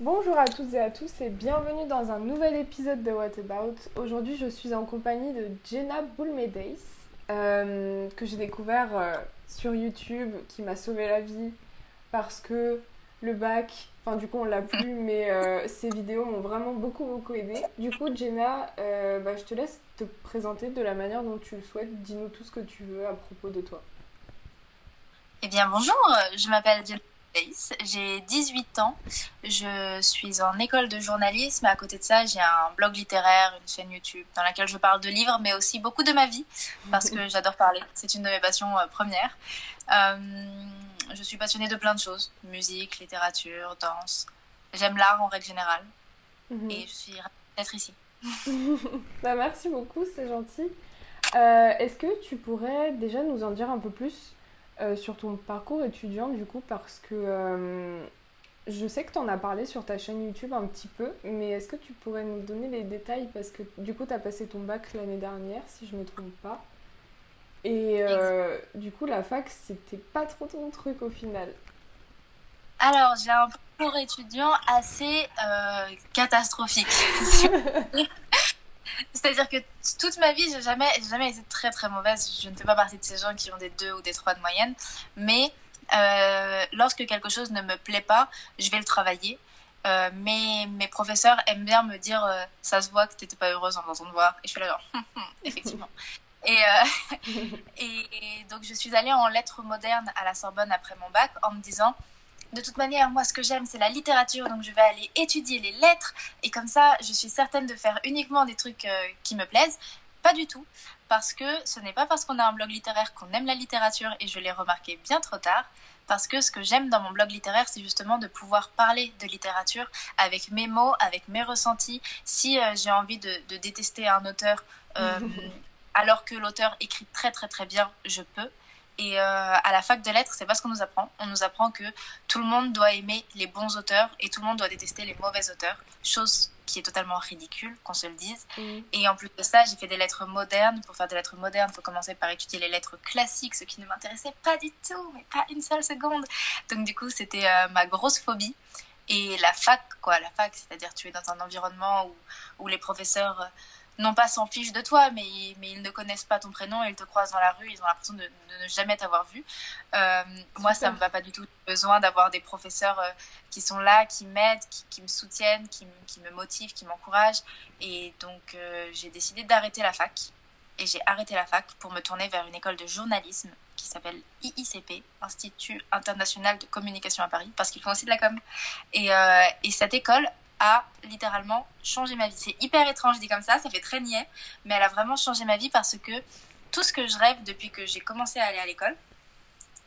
Bonjour à toutes et à tous et bienvenue dans un nouvel épisode de What About. Aujourd'hui, je suis en compagnie de Jenna Boulmedeis, euh, que j'ai découvert euh, sur YouTube, qui m'a sauvé la vie parce que le bac, enfin du coup on l'a plus, mais euh, ces vidéos m'ont vraiment beaucoup beaucoup aidé. Du coup, Jenna, bah, je te laisse te présenter de la manière dont tu le souhaites. Dis-nous tout ce que tu veux à propos de toi. Eh bien bonjour, je m'appelle Jenna j'ai 18 ans, je suis en école de journalisme. À côté de ça, j'ai un blog littéraire, une chaîne YouTube dans laquelle je parle de livres, mais aussi beaucoup de ma vie, parce que j'adore parler. C'est une de mes passions euh, premières. Euh, je suis passionnée de plein de choses musique, littérature, danse. J'aime l'art en règle générale. Mhm. Et je suis ravie d'être ici. bah, merci beaucoup, c'est gentil. Euh, est-ce que tu pourrais déjà nous en dire un peu plus euh, sur ton parcours étudiant du coup parce que euh, je sais que tu en as parlé sur ta chaîne YouTube un petit peu, mais est-ce que tu pourrais nous donner les détails? Parce que du coup tu as passé ton bac l'année dernière si je me trompe pas. Et euh, du coup la fac c'était pas trop ton truc au final. Alors j'ai un parcours étudiant assez catastrophique. C'est-à-dire que toute ma vie, j'ai jamais, jamais été très très mauvaise. Je ne fais pas partie de ces gens qui ont des 2 ou des 3 de moyenne. Mais euh, lorsque quelque chose ne me plaît pas, je vais le travailler. Euh, mais mes professeurs aiment bien me dire euh, ça se voit que tu n'étais pas heureuse en faisant devoir. Et je fais là, genre, effectivement. Et, donc, je suis allée en lettres modernes à la Sorbonne après mon bac en me disant de toute manière, moi, ce que j'aime, c'est la littérature, donc je vais aller étudier les lettres. Et comme ça, je suis certaine de faire uniquement des trucs euh, qui me plaisent. Pas du tout, parce que ce n'est pas parce qu'on a un blog littéraire qu'on aime la littérature, et je l'ai remarqué bien trop tard. Parce que ce que j'aime dans mon blog littéraire, c'est justement de pouvoir parler de littérature avec mes mots, avec mes ressentis. Si euh, j'ai envie de, détester un auteur, euh, alors que l'auteur écrit très très très bien, je peux. Et euh, à la fac de lettres, c'est pas ce qu'on nous apprend. On nous apprend que tout le monde doit aimer les bons auteurs et tout le monde doit détester les mauvais auteurs. Chose qui est totalement ridicule, qu'on se le dise. Mm. Et en plus de ça, j'ai fait des lettres modernes. Pour faire des lettres modernes, il faut commencer par étudier les lettres classiques, ce qui ne m'intéressait pas du tout, mais pas une seule seconde. Donc du coup, c'était euh, ma grosse phobie. Et la fac, quoi, la fac, c'est-à-dire tu es dans un environnement où, où les professeurs euh, non pas s'en fichent de toi, mais, mais ils ne connaissent pas ton prénom, ils te croisent dans la rue, ils ont l'impression de, ne jamais t'avoir vu. Euh, moi, ça ne me va pas du tout. besoin d'avoir des professeurs euh, qui sont là, qui m'aident, qui, me soutiennent, qui, qui, me motivent, qui m'encouragent. Et donc, euh, j'ai décidé d'arrêter la fac. Et j'ai arrêté la fac pour me tourner vers une école de journalisme qui s'appelle IICP, Institut international de communication à Paris, parce qu'ils font aussi de la com. Et, et cette école a littéralement changé ma vie. C'est hyper étrange dit comme ça, ça fait très niais, mais elle a vraiment changé ma vie parce que tout ce que je rêve depuis que j'ai commencé à aller à l'école,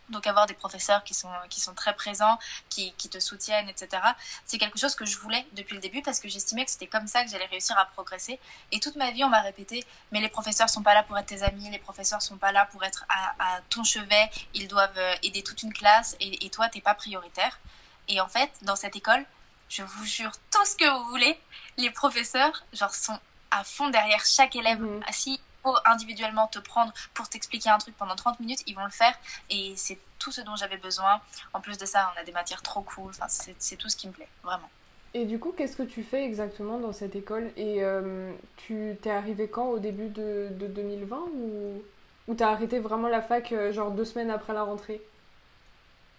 donc avoir des professeurs qui sont, qui sont très présents, qui, qui te soutiennent, etc. C'est quelque chose que je voulais depuis le début parce que j'estimais que c'était comme ça que j'allais réussir à progresser. Et toute ma vie, on m'a répété, mais les professeurs sont pas là pour être tes amis, les professeurs sont pas là pour être à, ton chevet, ils doivent euh, aider toute une classe et, et toi, t'es pas prioritaire. Et en fait, dans cette école, je vous jure, tout ce que vous voulez, les professeurs, genre, sont à fond derrière chaque élève. Mhm. Si pour individuellement te prendre pour t'expliquer un truc pendant 30 minutes, ils vont le faire. Et c'est tout ce dont j'avais besoin. En plus de ça, on a des matières trop cool. Enfin, c'est tout ce qui me plaît, vraiment. Et du coup, qu'est-ce que tu fais exactement dans cette école? Et euh, tu t'es arrivé quand? Au début de, de 2020 Ou, ou t'as arrêté vraiment la fac, euh, genre deux semaines après la rentrée?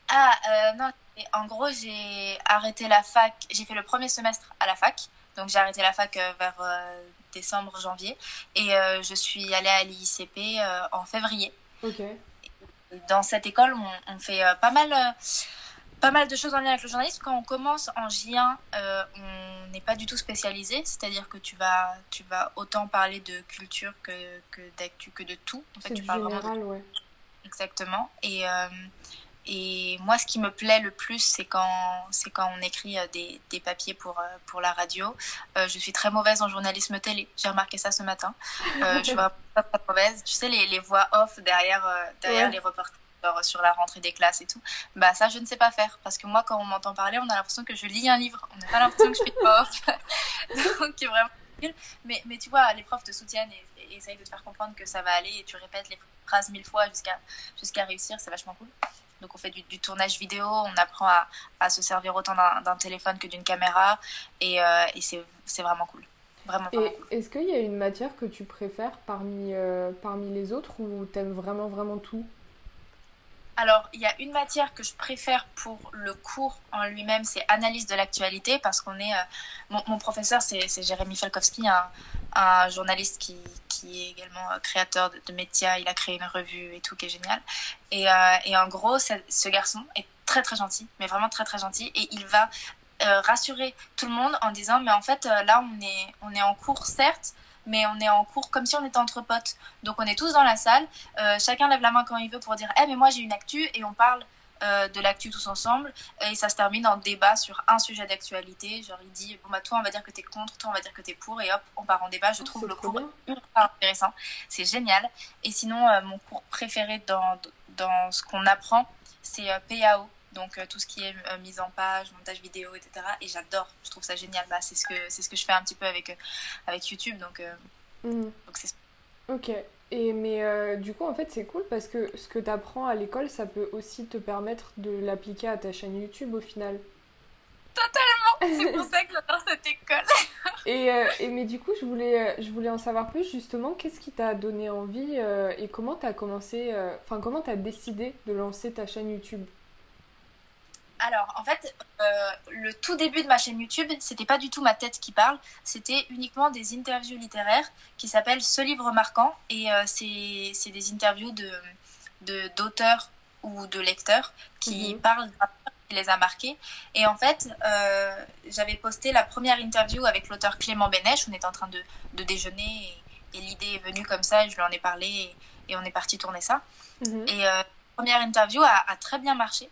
Ah, euh, non, en gros, j'ai arrêté la fac, j'ai fait le premier semestre à la fac, donc j'ai arrêté la fac euh, vers euh, décembre, janvier, et euh, je suis allée à l'ICP en février. Dans cette école, on, fait pas mal pas mal de choses en lien avec le journalisme. Quand on commence en J1, on n'est pas du tout spécialisé, c'est-à-dire que tu vas, tu vas autant parler de culture que, que d'actu, que de tout. En fait, tu parles général, ouais. Exactement. Et, et moi, ce qui me plaît le plus, c'est quand, c'est quand on écrit euh, des, des papiers pour, euh, pour la radio. Euh, je suis très mauvaise en journalisme télé. J'ai remarqué ça ce matin. je suis pas très mauvaise. Tu sais, les, les voix off derrière, derrière les reportages sur la rentrée des classes et tout. Bah ça, je ne sais pas faire. Parce que moi, quand on m'entend parler, on a l'impression que je lis un livre. On n'a pas l'impression que je suis off. Donc, vraiment mais, mais tu vois, les profs te soutiennent et, et, essayent de te faire comprendre que ça va aller et tu répètes les phrases mille fois jusqu'à jusqu'à réussir. C'est vachement cool. Donc on fait du, tournage vidéo, on apprend à, à se servir autant d'un téléphone que d'une caméra et, euh, et c'est vraiment cool. Vraiment, est-ce qu'il y a une matière que tu préfères parmi, euh, parmi les autres ou t'aimes vraiment vraiment tout? Alors, il y a une matière que je préfère pour le cours en lui-même, c'est analyse de l'actualité, parce qu'on est. Euh, mon, professeur, c'est Jérémy Falkowski, un, un journaliste qui, qui, est également euh, créateur de, médias. Il a créé une revue et tout, qui est génial. Et, euh, et en gros, ce garçon est très très gentil, mais vraiment très très gentil, et il va rassurer tout le monde en disant, mais en fait, là, on est, on est en cours, certes mais on est en cours comme si on était entre potes. Donc on est tous dans la salle, euh, chacun lève la main quand il veut pour dire Eh, mais moi j'ai une actu, et on parle euh, de l'actu tous ensemble, et ça se termine en débat sur un sujet d'actualité. Genre il dit Bon, bah toi on va dire que t'es contre, toi on va dire que t'es pour, et hop, on part en débat. Je oh, trouve le cours ultra intéressant, c'est génial. Et sinon, euh, mon cours préféré dans, dans ce qu'on apprend, c'est PAO donc euh, tout ce qui est euh, mise en page, montage vidéo, etc. Et j'adore, je trouve ça génial. Bah, c'est ce que c'est ce que je fais un petit peu avec euh, avec YouTube, donc mhm. donc c'est. Ok. Et mais du coup en fait c'est cool parce que ce que tu apprends à l'école, ça peut aussi te permettre de l'appliquer à ta chaîne YouTube au final. Totalement. C'est pour ça que j'adore cette école. et, et, mais du coup je voulais je voulais en savoir plus justement. Qu'est-ce qui t'a donné envie et comment t'as commencé, enfin comment t'as décidé de lancer ta chaîne YouTube? Alors, en fait, euh, le tout début de ma chaîne YouTube, c'était pas du tout ma tête qui parle, c'était uniquement des interviews littéraires qui s'appellent Ce livre marquant. Et euh, c'est des interviews de d'auteurs ou de lecteurs qui mhm. parlent d'un qui les a marqués. Et en fait, euh, j'avais posté la première interview avec l'auteur Clément Bénèche. On était en train de, de déjeuner et, l'idée est venue comme ça. Et je lui en ai parlé et, on est parti tourner ça. Mhm. Et la première interview a, a très bien marché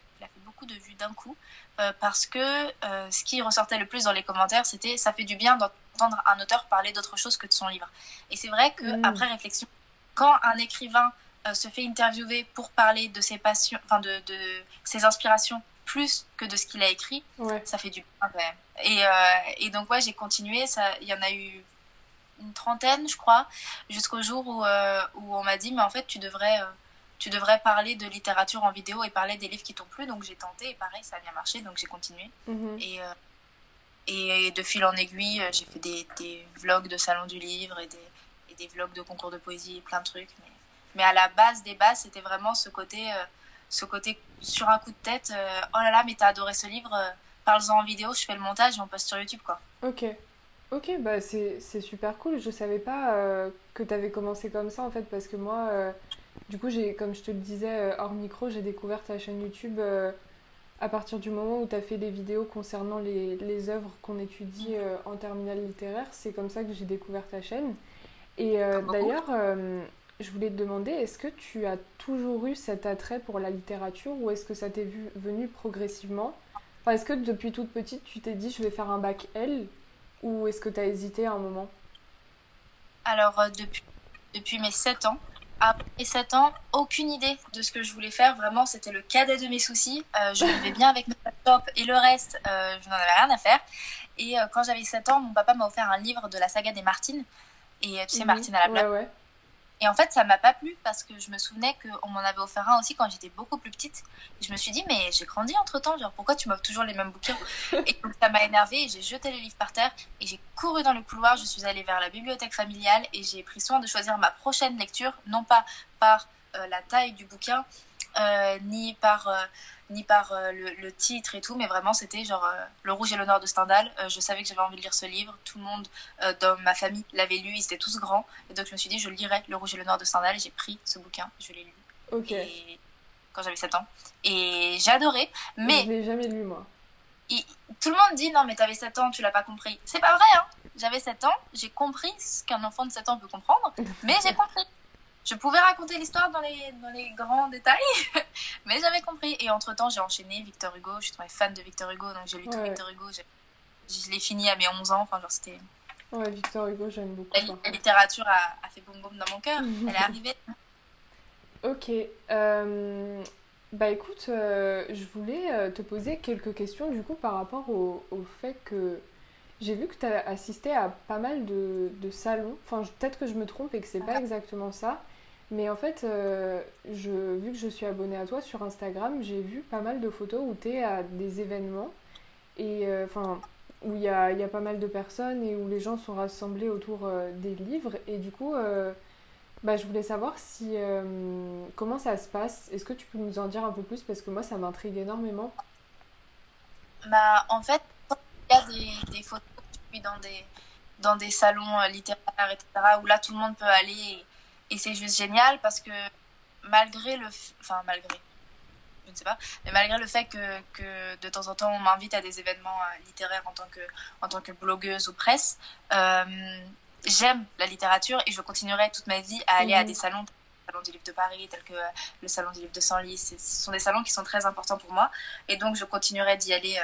de vues d'un coup euh, parce que euh, ce qui ressortait le plus dans les commentaires, c'était ça fait du bien d'entendre un auteur parler d'autre chose que de son livre. Et c'est vrai que mm. après réflexion, quand un écrivain euh, se fait interviewer pour parler de ses passions, enfin de, de, ses inspirations plus que de ce qu'il a écrit, ça fait du bien quand même. Et, et donc ouais, j'ai continué. Il y en a eu une trentaine, je crois, jusqu'au jour où, où on m'a dit mais en fait tu devrais tu devrais parler de littérature en vidéo et parler des livres qui t'ont plu. Donc j'ai tenté et pareil, ça a bien marché, donc j'ai continué. Mhm. Et, euh, et de fil en aiguille, euh, j'ai fait des, des, vlogs de salon du livre et des, et des vlogs de concours de poésie et plein de trucs. Mais, mais à la base des bases, c'était vraiment ce côté, euh, ce côté sur un coup de tête, oh là là, mais t'as adoré ce livre, parle-en en vidéo, je fais le montage et on poste sur YouTube, quoi. Ok. Ok, bah c'est super cool. Je savais pas que t'avais commencé comme ça en fait, parce que moi, du coup, j'ai, comme je te le disais euh, hors micro, j'ai découvert ta chaîne YouTube euh, à partir du moment où tu as fait des vidéos concernant les, les œuvres qu'on étudie euh, en terminale littéraire. C'est comme ça que j'ai découvert ta chaîne. Et d'ailleurs, je voulais te demander, est-ce que tu as toujours eu cet attrait pour la littérature ou est-ce que ça t'est venu progressivement? Enfin, Est-ce que depuis toute petite, tu t'es dit je vais faire un bac L ou est-ce que tu as hésité à un moment? Alors, depuis, depuis mes 7 ans, après 7 ans, aucune idée de ce que je voulais faire. Vraiment, c'était le cadet de mes soucis. Euh, je vivais bien avec mon laptop et le reste, euh, je n'en avais rien à faire. Et euh, quand j'avais 7 ans, mon papa m'a offert un livre de la saga des Martines. Et tu sais, mhm. Martine à la blague. Et en fait, ça m'a pas plu parce que je me souvenais qu'on m'en avait offert un aussi quand j'étais beaucoup plus petite. Et je me suis dit, mais j'ai grandi entre temps, genre pourquoi tu m'offres toujours les mêmes bouquins Et donc ça m'a énervé et j'ai jeté les livres par terre et j'ai couru dans le couloir. Je suis allée vers la bibliothèque familiale et j'ai pris soin de choisir ma prochaine lecture, non pas par euh, la taille du bouquin, ni par euh, ni par euh, le, titre et tout, mais vraiment c'était genre euh, Le Rouge et le Noir de Stendhal. Euh, je savais que j'avais envie de lire ce livre. Tout le monde dans ma famille l'avait lu, ils étaient tous grands. Et donc je me suis dit, je lirai Le Rouge et le Noir de Stendhal. J'ai pris ce bouquin, je l'ai lu. Ok. quand j'avais 7 ans. Et j'ai adoré, mais. Je l'ai jamais lu moi. tout le monde dit, non, mais t'avais 7 ans, tu l'as pas compris. C'est pas vrai, hein. J'avais 7 ans, j'ai compris ce qu'un enfant de 7 ans peut comprendre, mais j'ai compris je pouvais raconter l'histoire dans les, dans les grands détails, mais j'avais compris. Et entre-temps, j'ai enchaîné Victor Hugo. Je suis tombée fan de Victor Hugo, donc j'ai lu tout Victor Hugo. Je l'ai fini à mes 11 ans. Enfin, genre, c'était... Ouais, Victor Hugo, j'aime beaucoup. La, littérature a, fait boum boum dans mon cœur. Elle est arrivée. Ok. Euh, bah écoute, euh, je voulais euh, te poser quelques questions du coup par rapport au, au fait que j'ai vu que tu as assisté à pas mal de, de salons. Enfin, peut-être que je me trompe et que c'est pas exactement ça. Mais en fait, je, vu que je suis abonnée à toi sur Instagram, j'ai vu pas mal de photos où tu es à des événements et enfin où il y a, y a, pas mal de personnes et où les gens sont rassemblés autour des livres. Et du coup, bah, je voulais savoir si comment ça se passe. Est-ce que tu peux nous en dire un peu plus? Parce que moi ça m'intrigue énormément. Bah en fait, il y a des, des photos dans des dans des salons euh, littéraires, etc., où là tout le monde peut aller c'est juste génial parce que malgré le. Enfin, malgré. Je ne sais pas, mais malgré le fait que, que de temps en temps on m'invite à des événements euh, littéraires en tant que, en tant que blogueuse ou presse, euh, j'aime la littérature et je continuerai toute ma vie à aller à mhm. des salons salon du livre de Paris, tel que euh, le salon du livre de Senlis. Ce sont des salons qui sont très importants pour moi. Et donc, je continuerai d'y aller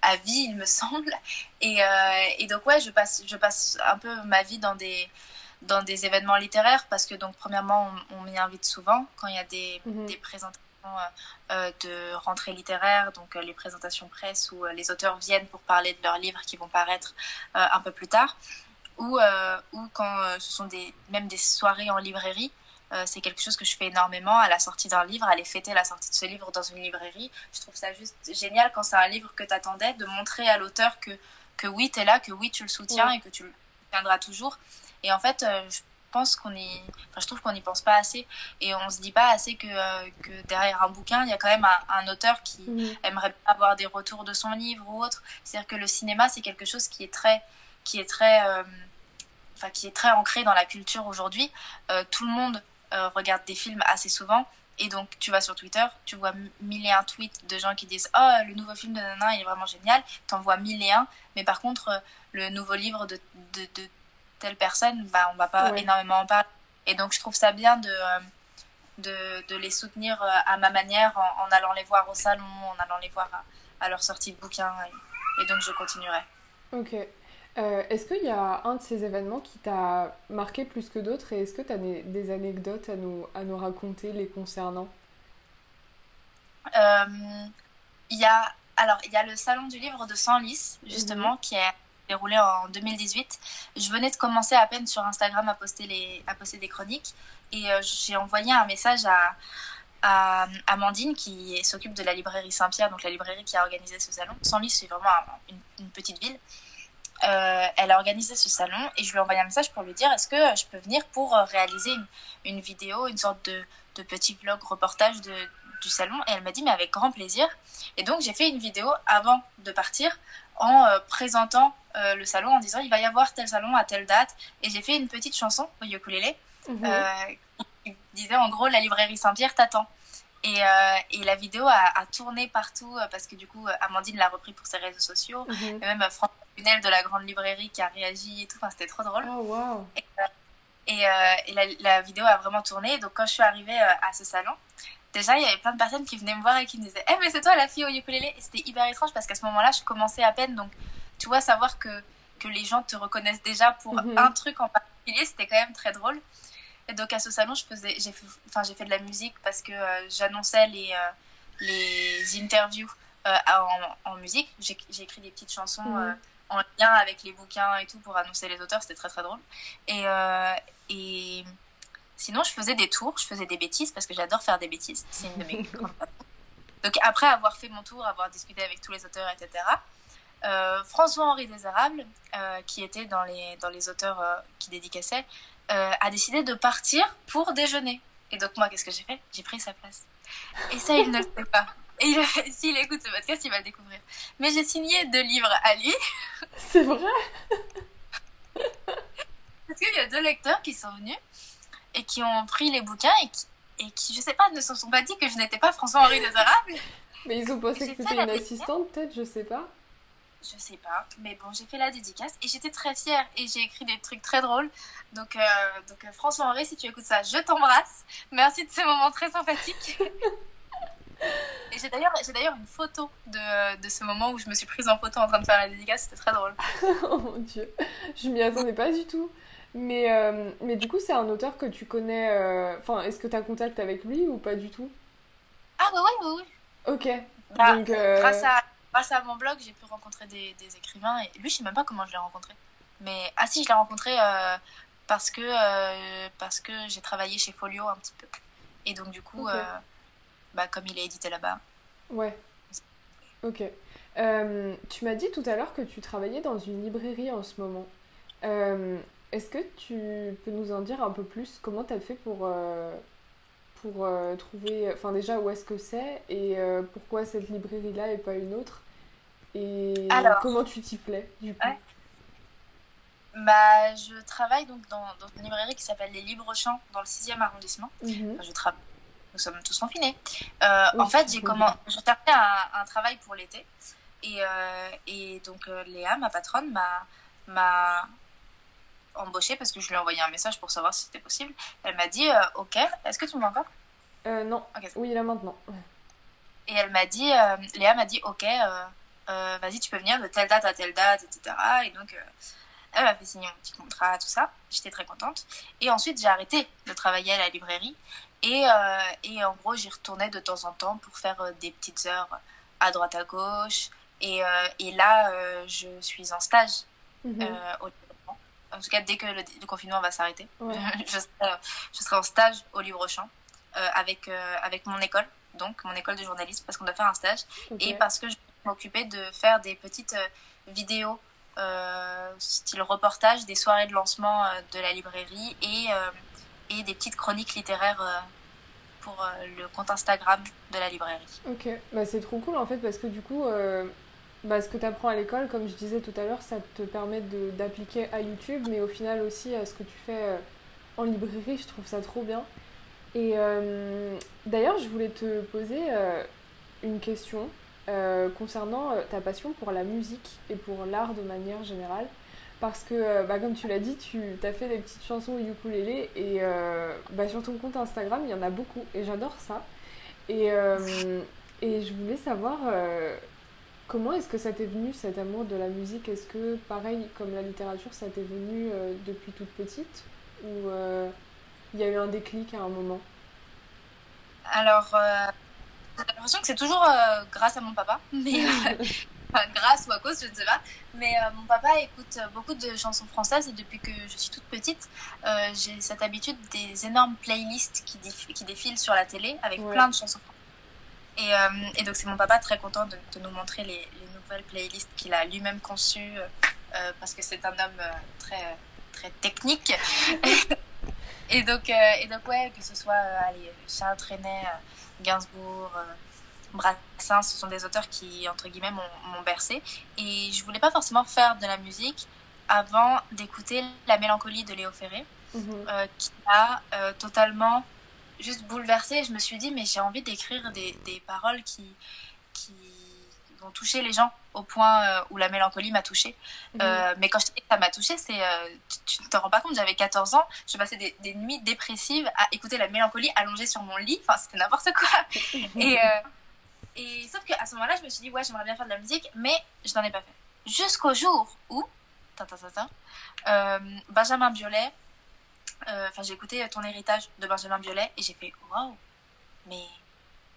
à vie, il me semble. Et, euh, et, donc, ouais, je passe, je passe un peu ma vie dans des, dans des événements littéraires parce que, donc, premièrement, on, m'y invite souvent quand il y a des, mhm. des présentations de rentrée littéraire, donc les présentations presse où les auteurs viennent pour parler de leurs livres qui vont paraître un peu plus tard, ou, ou quand ce sont des, même des soirées en librairie euh, c'est quelque chose que je fais énormément à la sortie d'un livre, aller fêter la sortie de ce livre dans une librairie. Je trouve ça juste génial quand c'est un livre que tu attendais, de montrer à l'auteur que, que oui, tu es là, que oui, tu le soutiens et que tu le tiendras toujours. Et en fait, euh, je pense qu'on y... Enfin, je trouve qu'on n'y pense pas assez et on se dit pas assez que, euh, que derrière un bouquin, il y a quand même un, auteur qui aimerait avoir des retours de son livre ou autre. C'est-à-dire que le cinéma, c'est quelque chose qui est très... Qui est très Enfin, qui est très ancré dans la culture aujourd'hui. tout le monde euh, regarde des films assez souvent. Et donc, tu vas sur Twitter, tu vois mille et un tweets de gens qui disent Oh, le nouveau film de Nana, il est vraiment génial. T'en vois mille et un. Mais par contre, euh, le nouveau livre de, de, de telle personne, bah, on va pas énormément en parler. Et donc, je trouve ça bien de, euh, de, de les soutenir à ma manière en, allant les voir au salon, en allant les voir à, leur sortie de bouquin. Et, et donc, je continuerai. Ok. Euh, est-ce qu'il y a un de ces événements qui t'a marqué plus que d'autres et est-ce que tu as des, anecdotes à nous, à nous raconter les concernant? Euh, Il y a alors il y a le salon du livre de Senlis justement mhm. qui est déroulé en 2018. Je venais de commencer à peine sur Instagram à poster les à poster des chroniques et euh, j'ai envoyé un message à à Amandine qui s'occupe de la librairie Saint-Pierre, donc la librairie qui a organisé ce salon. Senlis, c'est vraiment une, petite ville. Euh, elle a organisé ce salon et je lui ai envoyé un message pour lui dire est-ce que je peux venir pour euh, réaliser une, vidéo, une sorte de, de, petit vlog reportage de, du salon? Et elle m'a dit mais avec grand plaisir et donc j'ai fait une vidéo avant de partir en euh, présentant le salon en disant il va y avoir tel salon à telle date et j'ai fait une petite chanson au ukulélé mhm. qui disait en gros la librairie Saint-Pierre t'attend et, euh, et, la vidéo a, tourné partout euh, parce que du coup, Amandine l'a repris pour ses réseaux sociaux. Mhm. Et même François Bunel de la Grande Librairie qui a réagi et tout. Enfin, c'était trop drôle. Oh, wow. Et, euh, et, la, la, vidéo a vraiment tourné. Donc, quand je suis arrivée à ce salon, déjà, il y avait plein de personnes qui venaient me voir et qui me disaient Eh, mais c'est toi la fille au ukulélé Et c'était hyper étrange parce qu'à ce moment-là, je commençais à peine. Donc, tu vois, savoir que, que les gens te reconnaissent déjà pour mhm. un truc en particulier, c'était quand même très drôle. Et donc à ce salon, je faisais, j'ai fait, enfin, j'ai fait de la musique parce que euh, j'annonçais les, euh, les interviews euh, en, en, musique. J'ai, écrit des petites chansons mhm. en lien avec les bouquins et tout pour annoncer les auteurs. C'était très très drôle. Et, et sinon, je faisais des tours, je faisais des bêtises parce que j'adore faire des bêtises. C'est une de mes grandes Donc après avoir fait mon tour, avoir discuté avec tous les auteurs, etc. François-Henri Désérable, qui était dans les, dans les auteurs qui dédicaçaient, euh, a décidé de partir pour déjeuner. Et donc moi, qu'est-ce que j'ai fait? J'ai pris sa place. Et ça, il ne le sait pas. Et s'il écoute ce podcast, il va le découvrir. Mais j'ai signé deux livres à lui. C'est vrai? Parce qu'il y a deux lecteurs qui sont venus et qui ont pris les bouquins et qui, et qui je sais pas, ne se sont pas dit que je n'étais pas François-Henri Désirable. Mais ils ont pensé que c'était une assistante, peut-être, je sais pas. Je sais pas, mais bon, j'ai fait la dédicace et j'étais très fière et j'ai écrit des trucs très drôles. Donc, euh, donc euh, François Henri, si tu écoutes ça, je t'embrasse. Merci de ces moments très sympathiques. et j'ai d'ailleurs, j'ai d'ailleurs une photo de, de, ce moment où je me suis prise en photo en train de faire la dédicace, c'était très drôle. oh mon dieu, je m'y attendais pas du tout. Mais, euh, mais du coup, c'est un auteur que tu connais. Enfin, est-ce que tu as contact avec lui ou pas du tout? Ah, oui, oui, oui. Ok. Bah, donc, grâce à grâce à mon blog, j'ai pu rencontrer des, écrivains. Et lui, je sais même pas comment je l'ai rencontré. Mais, ah si, je l'ai rencontré euh, parce que, euh, parce que j'ai travaillé chez Folio un petit peu. Et donc, du coup, euh, bah, comme il est édité là-bas. Ouais. Ok. Euh, tu m'as dit tout à l'heure que tu travaillais dans une librairie en ce moment. Est-ce que tu peux nous en dire un peu plus? Comment tu as fait pour, euh, pour euh, trouver... Enfin déjà, où est-ce que c'est et euh, pourquoi cette librairie-là et pas une autre? Et Alors. comment tu t'y plais du coup? Ouais. Bah, je travaille donc dans, dans une librairie qui s'appelle Les Libres Champs dans le 6e arrondissement. Mhm. Enfin, je travaille. Nous sommes tous confinés. Euh, Oui, en fait, j'ai comment... je un, un travail pour l'été. Et, euh, et donc, euh, Léa, ma patronne, m'a, m'a embauchée parce que je lui ai envoyé un message pour savoir si c'était possible. Elle m'a dit euh, Ok, est-ce que tu m'entends? Euh, non. Ok. Oui, là maintenant. Et elle m'a dit euh, Léa m'a dit Ok, euh, vas-y, tu peux venir de telle date à telle date, etc. Et donc, elle m'a fait signer mon petit contrat, tout ça. J'étais très contente. Et ensuite, j'ai arrêté de travailler à la librairie. Et, et en gros, j'y retournais de temps en temps pour faire des petites heures à droite à gauche. Et, et là, je suis en stage Mhm. au. En tout cas, dès que le, le confinement va s'arrêter, Ouais. je, serai, je serai en stage au Libre-Champ euh, avec, euh, avec mon école, donc mon école de journalisme, parce qu'on doit faire un stage et parce que je m'occupais de faire des petites euh, vidéos euh, style reportage des soirées de lancement euh, de la librairie et, euh, et des petites chroniques littéraires pour le compte Instagram de la librairie. Ok, bah, c'est trop cool en fait parce que du coup, bah, ce que tu apprends à l'école, comme je disais tout à l'heure, ça te permet d'appliquer à YouTube, mais au final aussi à ce que tu fais euh, en librairie, je trouve ça trop bien. Et euh, d'ailleurs, je voulais te poser euh, une question concernant ta passion pour la musique et pour l'art de manière générale. Parce que, bah, comme tu l'as dit, tu as fait des petites chansons au ukulélé et bah, sur ton compte Instagram, il y en a beaucoup et j'adore ça. Et, et je voulais savoir comment est-ce que ça t'est venu cet amour de la musique? Est-ce que, pareil, comme la littérature, ça t'est venu euh, depuis toute petite? Ou euh, il y a eu un déclic à un moment? Alors, euh, j'ai l'impression que c'est toujours grâce à mon papa, mais enfin, grâce ou à cause, je ne sais pas. Mais mon papa écoute beaucoup de chansons françaises et depuis que je suis toute petite, j'ai cette habitude des énormes playlists qui, qui défilent sur la télé avec Ouais. plein de chansons françaises. Et, euh, et donc c'est mon papa très content de, de nous montrer les, les nouvelles playlists qu'il a lui-même conçues euh, parce que c'est un homme euh, très, très technique. et, donc, et donc ouais, que ce soit allez, Charles Trenet, Gainsbourg, Brassens, ce sont des auteurs qui, entre guillemets, m'ont bercé. Et je voulais pas forcément faire de la musique avant d'écouter La mélancolie de Léo Ferré, Mhm. qui euh, totalement juste bouleversée. Je me suis dit, mais j'ai envie d'écrire des, des paroles qui, qui vont toucher les gens au point euh, où la mélancolie m'a touchée. Mhm. Euh, mais quand je dis que ça m'a touchée, c'est, euh, tu, ne te rends pas compte, j'avais 14 ans, je passais des, des nuits dépressives à écouter la mélancolie allongée sur mon lit, enfin c'était n'importe quoi. Et, euh, et sauf qu'à ce moment-là, je me suis dit, ouais, j'aimerais bien faire de la musique, mais je n'en ai pas fait. Jusqu'au jour où, Benjamin Biolay, euh, enfin j'ai écouté ton héritage de Benjamin Biolay et j'ai fait, waouh, mais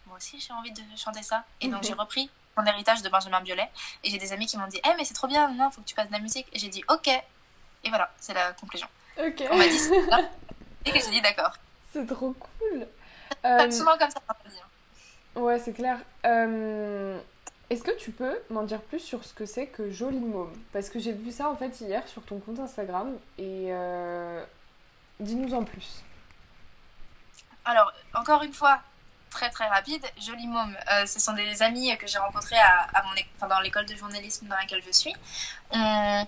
moi aussi j'ai envie de chanter ça. Et donc Mhm. j'ai repris mon héritage de Benjamin Biolay et j'ai des amis qui m'ont dit, eh mais c'est trop bien, non, faut que tu fasses de la musique. Et j'ai dit, ok. Et voilà, c'est la conclusion. Ok, On m'a dit ça et que j'ai dit d'accord. c'est trop cool. Pas Euh, souvent comme ça. Ouais, c'est clair. Euh, Est-ce que tu peux m'en dire plus sur ce que c'est que Joli Môme? Parce que j'ai vu ça en fait hier sur ton compte Instagram et euh, dis-nous en plus. Alors, encore une fois, très très rapide, Joli Môme, euh, ce sont des amis que j'ai rencontrés à, à mon, enfin, dans l'école de journalisme dans laquelle je suis. On,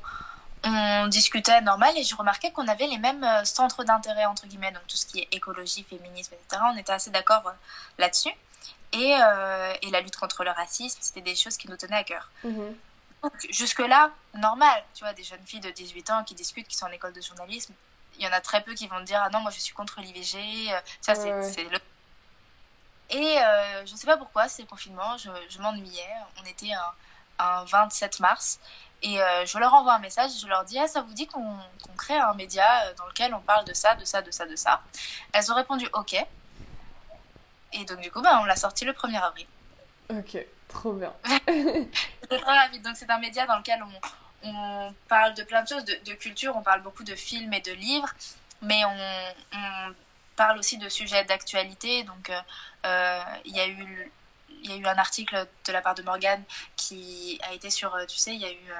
on discutait normal et je remarquais qu'on avait les mêmes euh, centres d'intérêt, entre guillemets, donc tout ce qui est écologie, féminisme, etc. On était assez d'accord euh, là-dessus. Et, euh, et la lutte contre le racisme, c'était des choses qui nous tenaient à cœur. Mhm. Donc, jusque-là, normal, tu vois, des jeunes filles de 18 ans qui discutent, qui sont en école de journalisme, il y en a très peu qui vont te dire Ah non, moi je suis contre l'IVG. euh, Ça, c'est Ouais, ouais. c'est le. Et euh, je sais pas pourquoi, c'est le confinement, je, je m'ennuyais. On était un, un 27 mars. Et euh, je leur envoie un message, je leur dis Ah, ça vous dit qu'on qu'on crée un média euh, dans lequel on parle de ça, de ça, de ça, de ça? Elles ont répondu Ok. Et donc, du coup, ben, on l'a sorti le 1er avril. Ok, trop bien. Très rapide. Donc, c'est un média dans lequel on parle de plein de choses, de, culture, on parle beaucoup de films et de livres, mais on, parle aussi de sujets d'actualité. Donc, euh, euh, il y a eu il y a eu un article de la part de Morgane qui a été sur, tu sais, il y a eu,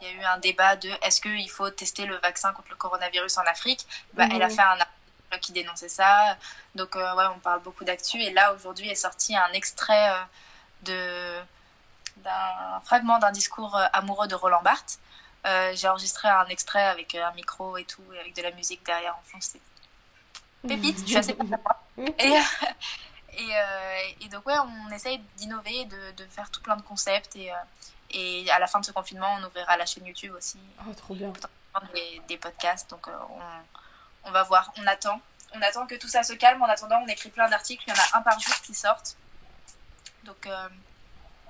il y a eu un débat de est-ce qu'il faut tester le vaccin contre le coronavirus en Afrique? Bah, Elle a mhm. fait un article qui dénonçait ça. Donc, ouais, on parle beaucoup d'actu. Et là, aujourd'hui, est sorti un extrait de d'un fragment d'un discours euh, amoureux de Roland Barthes. Euh, j'ai enregistré un extrait avec euh, un micro et tout, et avec de la musique derrière en. C'est pépite, je suis assez et, et, et, donc, ouais, on essaye d'innover, de, de, faire tout plein de concepts. Et, et à la fin de ce confinement, on ouvrira la chaîne YouTube aussi. Oh, trop bien. Des, des podcasts. Donc, on, on va voir. On attend. On attend que tout ça se calme. En attendant, on écrit plein d'articles. Il y en a un par jour qui sortent. Donc,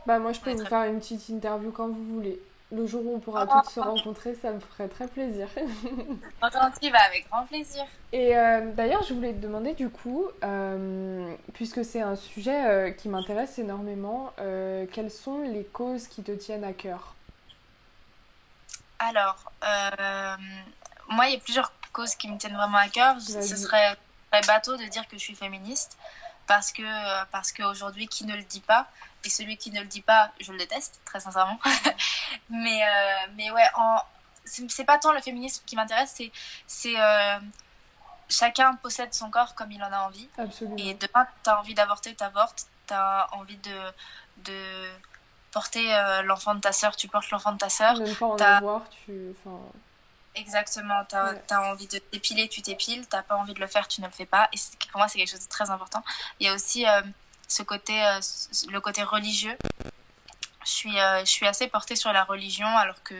bah moi je peux vous faire une petite interview quand vous voulez. Le jour où on pourra toutes se rencontrer, ça me ferait très plaisir. Gentil, bah avec grand plaisir. Et euh, d'ailleurs, je voulais te demander du coup, euh, puisque c'est un sujet euh, qui m'intéresse énormément, quelles sont les causes qui te tiennent à cœur? Alors, moi, il y a plusieurs causes qui me tiennent vraiment à cœur. Ce serait, serait bateau de dire que je suis féministe parce que parce qu'aujourd'hui, qui ne le dit pas? Et celui qui ne le dit pas, je le déteste, très sincèrement. mais, euh, mais ouais, en... c'est pas tant le féminisme qui m'intéresse, c'est. c'est euh, chacun possède son corps comme il en a envie. Absolument. Et demain, tu as envie d'avorter, tu avortes. Tu as envie de, de porter euh, l'enfant de ta sœur, tu portes l'enfant de ta sœur. Même pas en avoir, tu. Enfin... Exactement, tu as, envie de t'épiler, tu t'épiles, t'as pas envie de le faire, tu ne le fais pas. Et pour moi, c'est quelque chose de très important. Il y a aussi ce côté, euh, le côté religieux. Je suis, euh, je suis assez portée sur la religion, alors que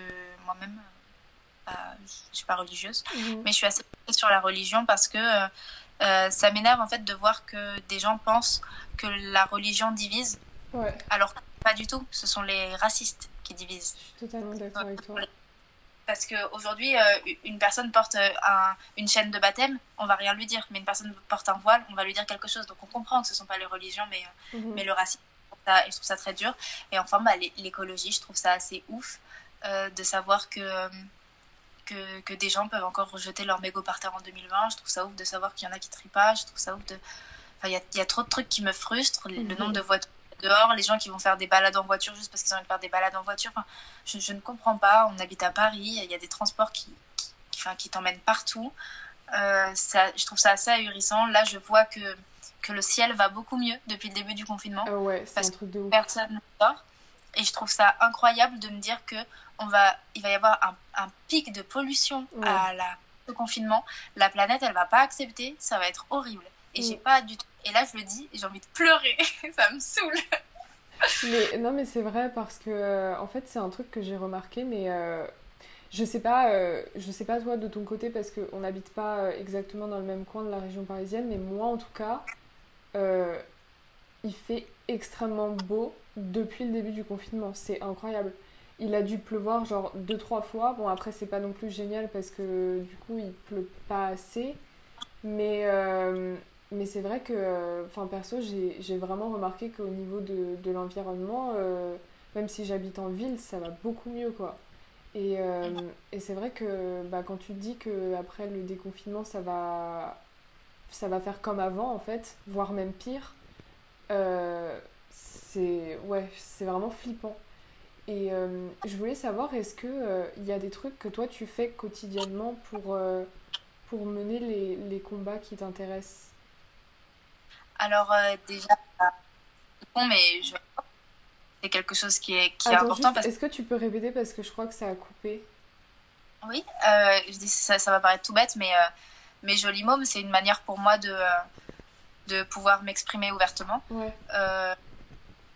moi-même, euh, bah, je ne suis pas religieuse, mhm. mais je suis assez portée sur la religion parce que ça m'énerve en fait de voir que des gens pensent que la religion divise, alors que pas du tout. Ce sont les racistes qui divisent. Je suis totalement d'accord avec toi. Parce qu'aujourd'hui, euh, une personne porte euh, une chaîne de baptême, on va rien lui dire. Mais une personne porte un voile, on va lui dire quelque chose. Donc on comprend que ce ne sont pas les religions, mais, euh, mhm. mais le racisme. et je trouve ça très dur. Et enfin, bah, l'écologie, je trouve ça assez ouf de savoir que, que, que, des gens peuvent encore rejeter leur mégot par terre en 2020. Je trouve ça ouf de savoir qu'il y en a qui trient pas. Je trouve ça ouf de. il y, a, y, a, trop de trucs qui me frustrent. Le mhm. nombre de voitures dehors, les gens qui vont faire des balades en voiture juste parce qu'ils ont envie de faire des balades en voiture. je, ne comprends pas. On habite à Paris, il y a des transports qui, qui, qui t'emmènent partout. Euh, ça, je trouve ça assez ahurissant. Là, je vois que, que le ciel va beaucoup mieux depuis le début du confinement. Ah ouais, c'est un truc de ouf. Personne ne sort. Et je trouve ça incroyable de me dire que on va, il va y avoir un, un pic de pollution à la, au confinement. La planète, elle va pas accepter. Ça va être horrible. Et j'ai mm. pas du tout. Et là, je le dis, j'ai envie de pleurer. ça me saoule. mais non, mais c'est vrai parce que euh, en fait, c'est un truc que j'ai remarqué, mais euh, je sais pas, euh, je sais pas toi de ton côté parce qu'on n'habite pas exactement dans le même coin de la région parisienne, mais moi en tout cas, il fait extrêmement beau depuis le début du confinement. C'est incroyable. Il a dû pleuvoir genre deux trois fois. Bon après c'est pas non plus génial parce que du coup il pleut pas assez, mais mais c'est vrai que, enfin perso, j'ai vraiment remarqué qu'au niveau de, de l'environnement, euh, même si j'habite en ville, ça va beaucoup mieux, quoi. Et, euh, et c'est vrai que bah, quand tu dis qu'après le déconfinement, ça va, ça va faire comme avant, en fait, voire même pire, euh, c'est ouais, vraiment flippant. Et je voulais savoir, est-ce qu'il il y a des trucs que toi tu fais quotidiennement pour, pour mener les, les combats qui t'intéressent? Alors euh, déjà, bon, mais je... c'est quelque chose qui est, qui est important. Parce... Est-ce que tu peux répéter parce que je crois que ça a coupé Oui, euh, je dis ça, ça, va paraître tout bête, mais, euh, mais Joli Môme, c'est une manière pour moi de, de pouvoir m'exprimer ouvertement.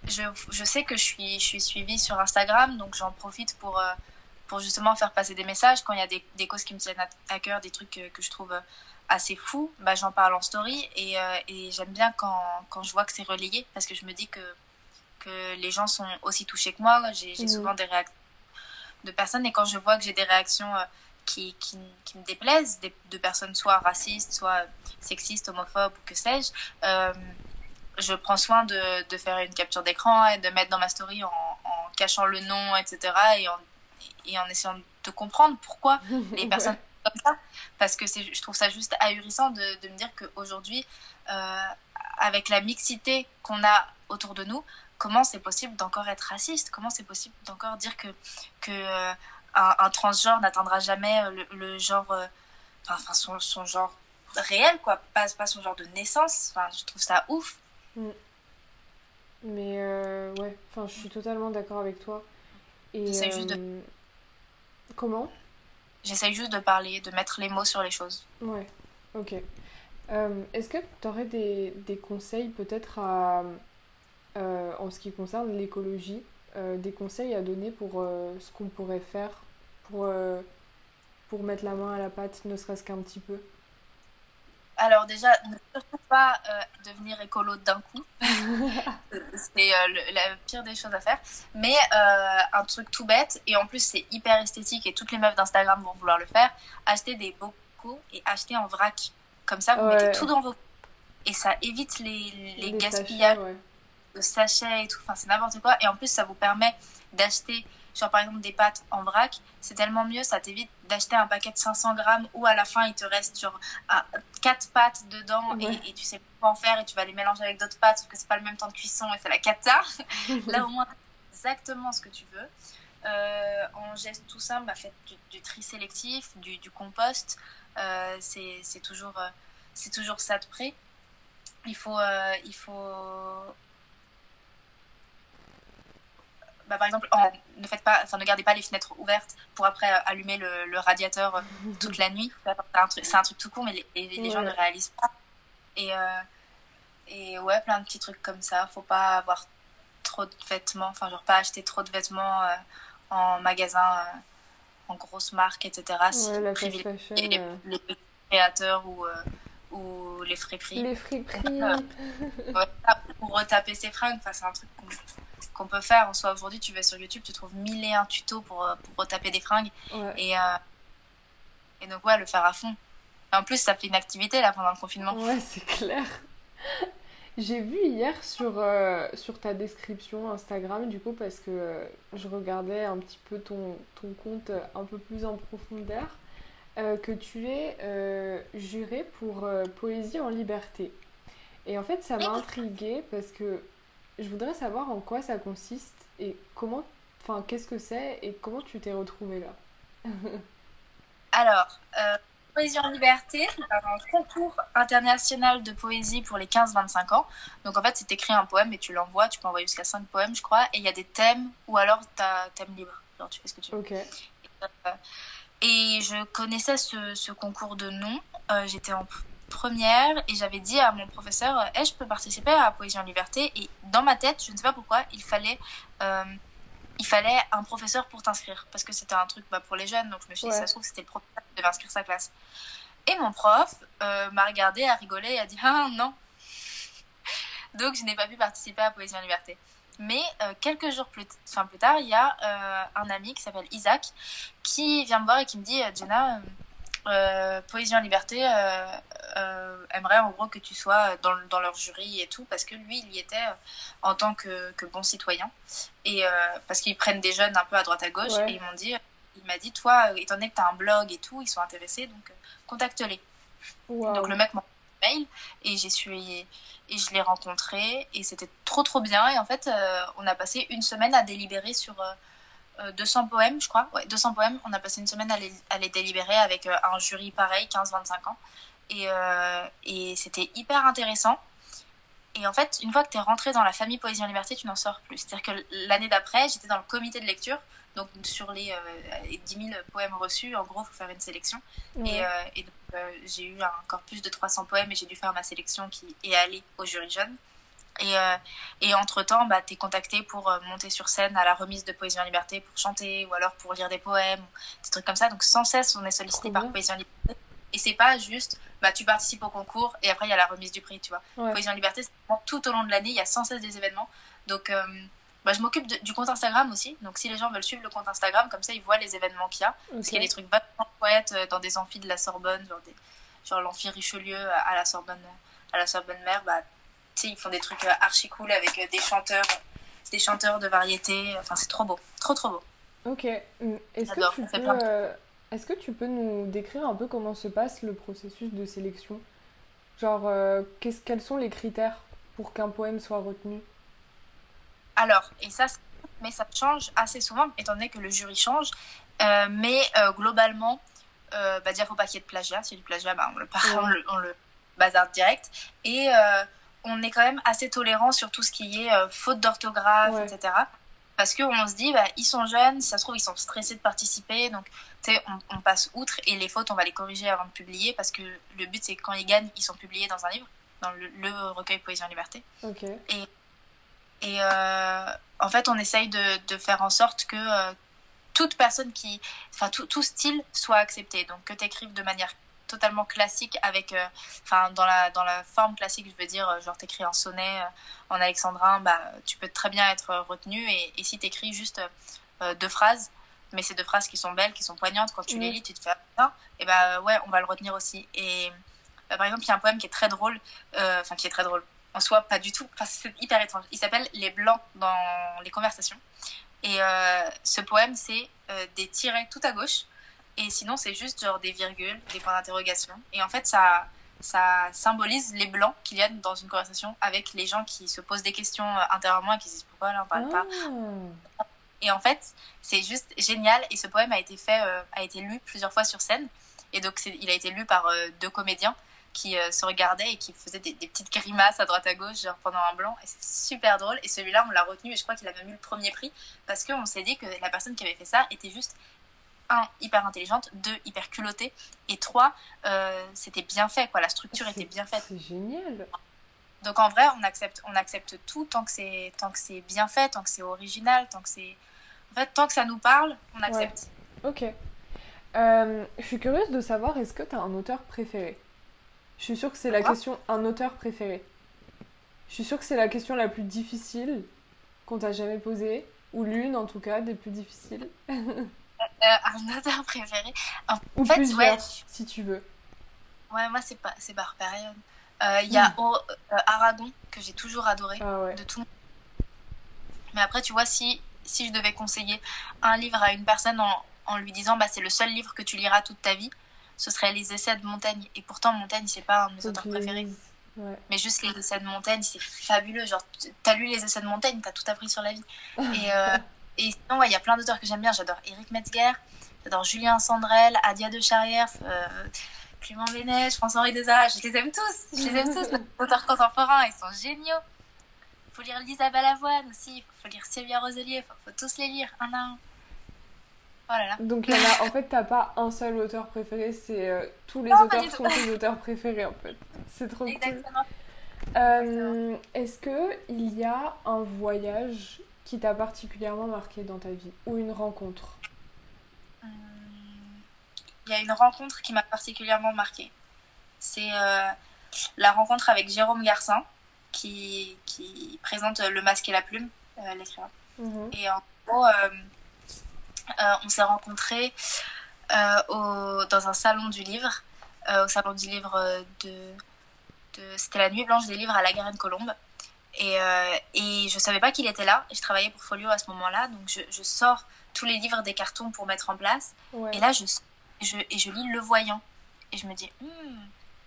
je, je, sais que je suis, je suis suivie sur Instagram, donc j'en profite pour, pour justement faire passer des messages quand il y a des, des causes qui me tiennent à, cœur, des trucs que, que je trouve assez fou, bah, j'en parle en story et, euh, et j'aime bien quand, quand, je vois que c'est relayé parce que je me dis que, que les gens sont aussi touchés que moi. J'ai mhm. souvent des réactions de personnes et quand je vois que j'ai des réactions euh, qui, qui, qui, me déplaisent, de personnes soit racistes, soit sexistes, homophobes ou que sais-je, euh, je prends soin de, de, faire une capture d'écran et de mettre dans ma story en, en, cachant le nom, etc. et en et en essayant de comprendre pourquoi les personnes comme ça. Parce que je trouve ça juste ahurissant de, de me dire qu'aujourd'hui, euh, avec la mixité qu'on a autour de nous, comment c'est possible d'encore être raciste? Comment c'est possible d'encore dire que, que euh, un, transgenre n'atteindra jamais le, le genre, euh, enfin son, son, genre réel, quoi, pas, pas son genre de naissance Enfin, je trouve ça ouf. Mm. Mais euh, ouais, enfin, je suis totalement d'accord avec toi. J'essaye juste de. Comment? J'essaye juste de parler, de mettre les mots sur les choses. Ouais, ok. Euh, est-ce que tu aurais des, des conseils peut-être à, en ce qui concerne l'écologie, des conseils à donner pour ce qu'on pourrait faire pour, pour mettre la main à la pâte, ne serait-ce qu'un petit peu? Alors déjà, ne surtout pas euh, devenir écolo d'un coup. c'est euh, la pire des choses à faire. Mais euh, un truc tout bête, et en plus c'est hyper esthétique et toutes les meufs d'Instagram vont vouloir le faire, acheter des bocaux et acheter en vrac. Comme ça, vous mettez tout dans vos... Et ça évite les, les, gaspillages de sachets et tout. Enfin, c'est n'importe quoi. Et en plus, ça vous permet d'acheter genre par exemple des pâtes en vrac, c'est tellement mieux, ça t'évite d'acheter un paquet de 500 grammes où à la fin il te reste genre 4 pâtes dedans et, tu sais pas en faire et tu vas les mélanger avec d'autres pâtes parce que c'est pas le même temps de cuisson et c'est la cata. Là au moins exactement ce que tu veux. Euh, en geste tout simple, bah, faites du, tri sélectif, du, du compost, euh, c'est toujours, euh, c'est toujours ça de près. Il faut, il faut bah, par exemple, ne faites pas, enfin, ne gardez pas les fenêtres ouvertes pour après euh, allumer le, radiateur euh, toute la nuit. C'est un, truc tout court, mais les, gens ne réalisent pas. Et, euh, et ouais, plein de petits trucs comme ça. Faut pas avoir trop de vêtements, enfin, genre pas acheter trop de vêtements en magasin, en grosses marques, etc. si les, les, créateurs ou ou les friperies. Les friperies. pour retaper ses fringues, enfin, c'est un truc qu'on peut faire. En soi, aujourd'hui, tu vas sur YouTube, tu trouves mille et un tutos pour, euh, pour retaper des fringues. Et, euh, et donc, ouais, le faire à fond. en plus, ça fait une activité là pendant le confinement. Ouais, c'est clair. J'ai vu hier sur, euh, sur ta description Instagram, du coup, parce que je regardais un petit peu ton, ton compte un peu plus en profondeur, que tu es juré pour Poésie en liberté. Et en fait, ça m'a intriguée parce que je voudrais savoir en quoi ça consiste et comment, enfin, qu'est-ce que c'est et comment tu t'es retrouvée là. Alors, euh, Poésie en liberté, c'est un concours international de poésie pour les 15-25 ans. Donc en fait, c'est écrit un poème et tu l'envoies, tu peux envoyer jusqu'à 5 poèmes, je crois, et il y a des thèmes ou alors tu as thème libre. Alors tu fais ce que tu veux. Et, euh, et je connaissais ce, ce concours de nom. Euh, j'étais en première et j'avais dit à mon professeur hey, euh, je peux participer à Poésie en liberté et dans ma tête je ne sais pas pourquoi il fallait euh, il fallait un professeur pour t'inscrire parce que c'était un truc bah, pour les jeunes. Donc je me suis dit ça se trouve c'était le professeur qui devait inscrire sa classe. Et mon prof euh, m'a regardé a rigolé et a dit ah non! Donc je n'ai pas pu participer à Poésie en liberté. Mais quelques jours plus, enfin, plus tard il y a un ami qui s'appelle Isaac qui vient me voir et qui me dit Jenna euh, Poésie en liberté euh, euh, aimerait en gros que tu sois dans, dans, leur jury et tout, parce que lui, il y était en tant que, que bon citoyen. Et parce qu'ils prennent des jeunes un peu à droite à gauche, et ils m'ont dit, il m'a dit, toi, étant donné que tu as un blog et tout, ils sont intéressés, donc contacte-les. Donc le mec m'a mail et j'ai suivi et je l'ai rencontré et c'était trop trop bien et en fait on a passé une semaine à délibérer sur 200 euh, poèmes, je crois. Ouais, 200 poèmes. On a passé une semaine à les, à les délibérer avec euh, un jury pareil, 15-25 ans. Et, euh, et c'était hyper intéressant. Et en fait, une fois que tu es rentré dans la famille Poésie en Liberté, tu n'en sors plus. C'est-à-dire que l'année d'après, j'étais dans le comité de lecture. Donc, sur les 10 000 poèmes reçus, en gros, il faut faire une sélection. Et, et donc, j'ai eu encore plus de 300 poèmes et j'ai dû faire ma sélection qui est allée au jury jeune. Et, euh, et entre-temps, bah, tu es contacté pour euh, monter sur scène à la remise de Poésie en Liberté pour chanter ou alors pour lire des poèmes, des trucs comme ça. Donc sans cesse, on est sollicité par Poésie en Liberté. Et c'est pas juste, bah, tu participes au concours et après il y a la remise du prix, tu vois. Poésie en Liberté, tout au long de l'année, il y a sans cesse des événements. Donc euh, bah, je m'occupe du compte Instagram aussi. Donc si les gens veulent suivre le compte Instagram, comme ça ils voient les événements qu'il y a. Parce qu'il y a des trucs vachement poètes dans des amphis de la Sorbonne, genre, des, genre l'amphi Richelieu à la Sorbonne, à la Sorbonne Mère, bah, ils font des trucs euh, archi cool avec euh, des chanteurs, des chanteurs de variété. Enfin, c'est trop beau, trop trop beau. Ok. Est-ce que, tu peux, euh, est-ce que tu peux nous décrire un peu comment se passe le processus de sélection? Genre, euh, quels sont les critères pour qu'un poème soit retenu? Alors, et ça, mais ça change assez souvent, étant donné que le jury change. Euh, mais globalement, bah, déjà, faut pas qu'il y ait de plagiat. S'il y a du plagiat, bah, on, le, on, le, on le bazarde direct. Et on est quand même assez tolérant sur tout ce qui est faute d'orthographe, etc parce qu'on se dit, bah, ils sont jeunes, si ça se trouve, ils sont stressés de participer, donc on, on passe outre et les fautes, on va les corriger avant de publier, parce que le but, c'est quand ils gagnent, ils sont publiés dans un livre, dans le, recueil Poésie en liberté. Et, et euh, en fait, on essaye de, de, faire en sorte que euh, toute personne qui. Enfin, tout, tout, style soit accepté. Donc, que tu écrives de manière totalement classique avec euh, enfin dans la dans la forme classique je veux dire euh, genre t'écris un sonnet euh, en alexandrin bah tu peux très bien être retenu et, et si t'écris juste deux phrases mais c'est deux phrases qui sont belles qui sont poignantes quand tu les lis tu te fais ah, et bah ouais on va le retenir aussi. Et bah, par exemple il y a un poème qui est très drôle enfin qui est très drôle en soi pas du tout enfin c'est hyper étrange. Il s'appelle les blancs dans les conversations. Et ce poème c'est des tirets tout à gauche et sinon, c'est juste genre des virgules, des points d'interrogation. Et en fait, ça, ça symbolise les blancs qu'il y a dans une conversation avec les gens qui se posent des questions euh, intérieurement et qui se disent pourquoi là on parle pas. Ah. Et en fait, c'est juste génial. Et ce poème a été fait, euh, a été lu plusieurs fois sur scène. Et donc, il a été lu par euh, deux comédiens qui se regardaient et qui faisaient des, des, petites grimaces à droite à gauche, genre pendant un blanc. Et c'est super drôle. Et celui-là, on l'a retenu et je crois qu'il a même eu le premier prix parce qu'on s'est dit que la personne qui avait fait ça était juste un, hyper intelligente, deux, hyper culottée, et trois, euh, c'était bien fait, quoi. La structure était bien faite. C'est génial. Donc en vrai, on accepte, on accepte tout tant que c'est, tant que c'est bien fait, tant que c'est original, tant que c'est, en fait, tant que ça nous parle, on accepte. Ok. Euh, je suis curieuse de savoir, est-ce que tu as un auteur préféré? Je suis sûre que c'est la question, un auteur préféré. Je suis sûre que c'est la question la plus difficile qu'on t'a jamais posée, ou l'une en tout cas des plus difficiles. Euh, un auteur préféré. En Ou fait, plusieurs, si tu veux. Ouais, moi, c'est pas, c'est par période. Euh, il y a euh, Aragon, que j'ai toujours adoré, ah de tout. Mais après, tu vois, si, si je devais conseiller un livre à une personne en, en lui disant bah, c'est le seul livre que tu liras toute ta vie, ce serait Les Essais de Montaigne. Et pourtant, Montaigne, c'est pas un de mes auteurs préférés. Mais juste Les Essais de Montaigne, c'est fabuleux. Genre, t'as lu Les Essais de Montaigne, t'as tout appris sur la vie. Et, Et sinon, il y a plein d'auteurs que j'aime bien. J'adore Eric Metzger, j'adore Julien Sandrel, Adia de Charrière, euh, Clément Vénet, François-Henri Desarts. Je les aime tous. Je les aime tous. Les auteurs contemporains, ils sont géniaux. Il faut lire Isabelle Avoine aussi. Il faut lire Sylvia Roselier. Il faut, tous les lire, un à un. Oh là là. Donc, y en, fait, t'as pas un seul auteur préféré, c'est euh, tous les auteurs sont tes auteurs préférés en fait. C'est trop Exactement. cool. Euh, Est-ce que il y a un voyage qui t'a particulièrement marqué dans ta vie ou une rencontre Il y a une rencontre qui m'a particulièrement marqué. C'est euh, la rencontre avec Jérôme Garcin qui, qui, présente Le Masque et la Plume, euh, l'écrivain. Mhm. Et en gros, euh, on s'est rencontrés au, dans un salon du livre, au salon du livre de, de c'était la nuit blanche des livres à la Garenne-Colombe. Et, euh, et je savais pas qu'il était là. Je travaillais pour Folio à ce moment-là. Donc je, je, sors tous les livres des cartons pour mettre en place. Et là, je, je, et je lis Le Voyant. Et je me dis, hmm,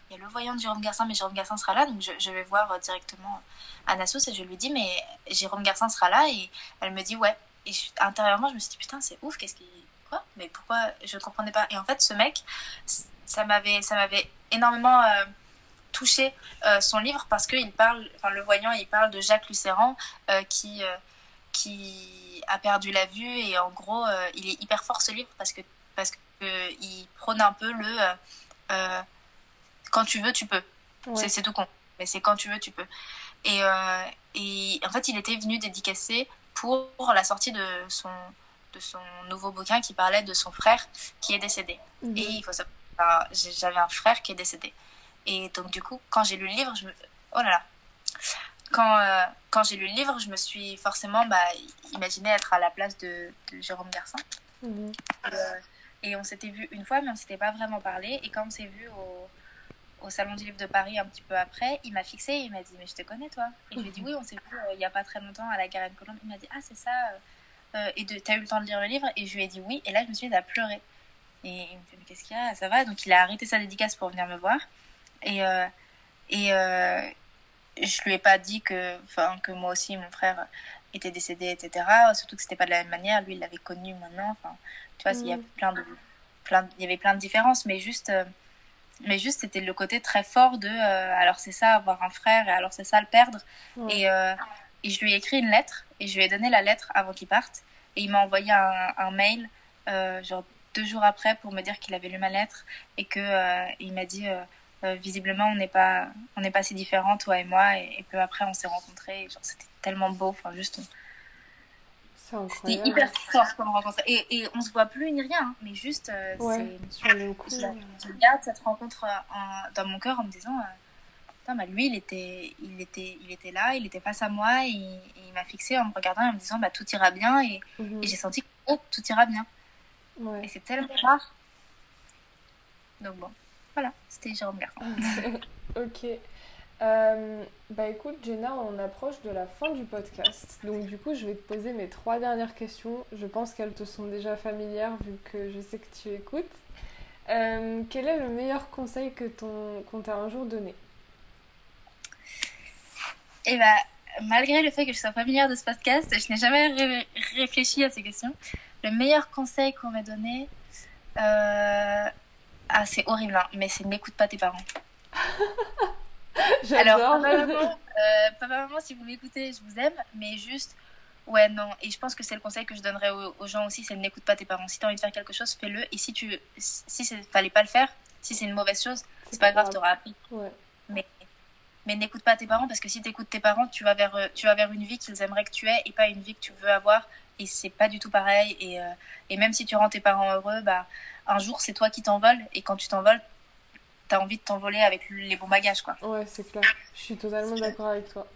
il y a Le Voyant de Jérôme Garcin, mais Jérôme Garcin sera là. Donc je, je vais voir euh, directement Sauce et je lui dis, mais Jérôme Garcin sera là. Et elle me dit, ouais. Et intérieurement, je me suis dit, putain, c'est ouf, qu'est-ce qu'il. Quoi? Mais pourquoi? Je comprenais pas. Et en fait, ce mec, ça m'avait énormément. Euh, touché euh, son livre parce qu'il parle, enfin le voyant, il parle de Jacques Lucéran euh, qui, euh, qui a perdu la vue et en gros, il est hyper fort ce livre parce que parce que il prône un peu le quand tu veux, tu peux. C'est tout con, mais c'est quand tu veux, tu peux. Et, et en fait, il était venu dédicacer pour la sortie de son de son nouveau bouquin qui parlait de son frère qui est décédé. Mhm. Et il faut savoir, j'avais un frère qui est décédé. Et donc, du coup, quand j'ai lu le livre, je me. Oh là là! Quand, euh, quand j'ai lu le livre, je me suis forcément bah, imaginé être à la place de, Jérôme Garcin. Mhm. Euh, et on s'était vu une fois, mais on s'était pas vraiment parlé. Et quand on s'est vu au, au, Salon du Livre de Paris un petit peu après, il m'a fixé et il m'a dit Mais je te connais, toi Et je lui ai dit Oui, on s'est vu euh, il y a pas très longtemps à la Garenne Colombe. Il m'a dit Ah, c'est ça, euh, et de, t'as eu le temps de lire le livre? Et je lui ai dit oui. Et là, je me suis mis à pleurer. Et il me fait, mais qu'est-ce qu'il y a? Ça va? Donc, il a arrêté sa dédicace pour venir me voir. Et, euh, et euh, je lui ai pas dit que, enfin, que moi aussi, mon frère était décédé, etc. Surtout que c'était pas de la même manière. Lui, il l'avait connu maintenant. Enfin, tu vois, il y a Mhm. plein de, plein, il y avait plein de différences, mais juste, euh, mais juste, c'était le côté très fort de, euh, alors c'est ça, avoir un frère, et alors c'est ça, le perdre. Et, euh, et je lui ai écrit une lettre, et je lui ai donné la lettre avant qu'il parte. Et il m'a envoyé un, un mail, euh, genre deux jours après, pour me dire qu'il avait lu ma lettre, et que il m'a dit, euh, visiblement, on n'est pas, on n'est pas si différents, toi et moi, et, et peu après, on s'est rencontrés. Et genre, c'était tellement beau, enfin, juste, on- c'était hyper fort comme rencontre. Et, et on se voit plus ni rien, hein, mais juste, euh, Ouais, c'est sur le coup. je, je garde cette rencontre euh, en- dans mon cœur en me disant euh, Putain, bah, lui il était, il, était, il était là, il était face à moi et, et il m'a fixé en me regardant et en me disant bah, tout ira bien et, Mhm. et j'ai senti que oh, tout ira bien et c'est tellement rare donc bon voilà c'était Jérôme Garçon Ok. Euh, bah écoute, Jenna, on approche de la fin du podcast. Donc du coup, je vais te poser mes trois dernières questions. Je pense qu'elles te sont déjà familières vu que je sais que tu écoutes. Euh, quel est le meilleur conseil que ton qu'on t'a un jour donné? Et bah malgré le fait que je sois familière de ce podcast je n'ai jamais ré- réfléchi à ces questions le meilleur conseil qu'on m'ait donné euh, ah c'est horrible hein, mais c'est n'écoute pas tes parents Alors, papa, maman, euh, papa, maman, si vous m'écoutez, je vous aime, mais juste, ouais, non. Et je pense que c'est le conseil que je donnerais aux, aux gens aussi, c'est n'écoute pas tes parents. Si tu as envie de faire quelque chose, fais-le. Et si tu, si fallait pas le faire, si c'est une mauvaise chose, c'est pas grave, t'auras appris. Ouais. Mais, mais n'écoute pas tes parents parce que si t'écoutes tes parents, tu vas vers, euh, tu vas vers une vie qu'ils aimeraient que tu aies et pas une vie que tu veux avoir. Et c'est pas du tout pareil. Et, euh, et même si tu rends tes parents heureux, bah, un jour, c'est toi qui t'envoles. Et quand tu t'envoles, t'as envie de t'envoler avec les bons bagages, quoi. Ouais, c'est clair. Je suis totalement d'accord avec toi.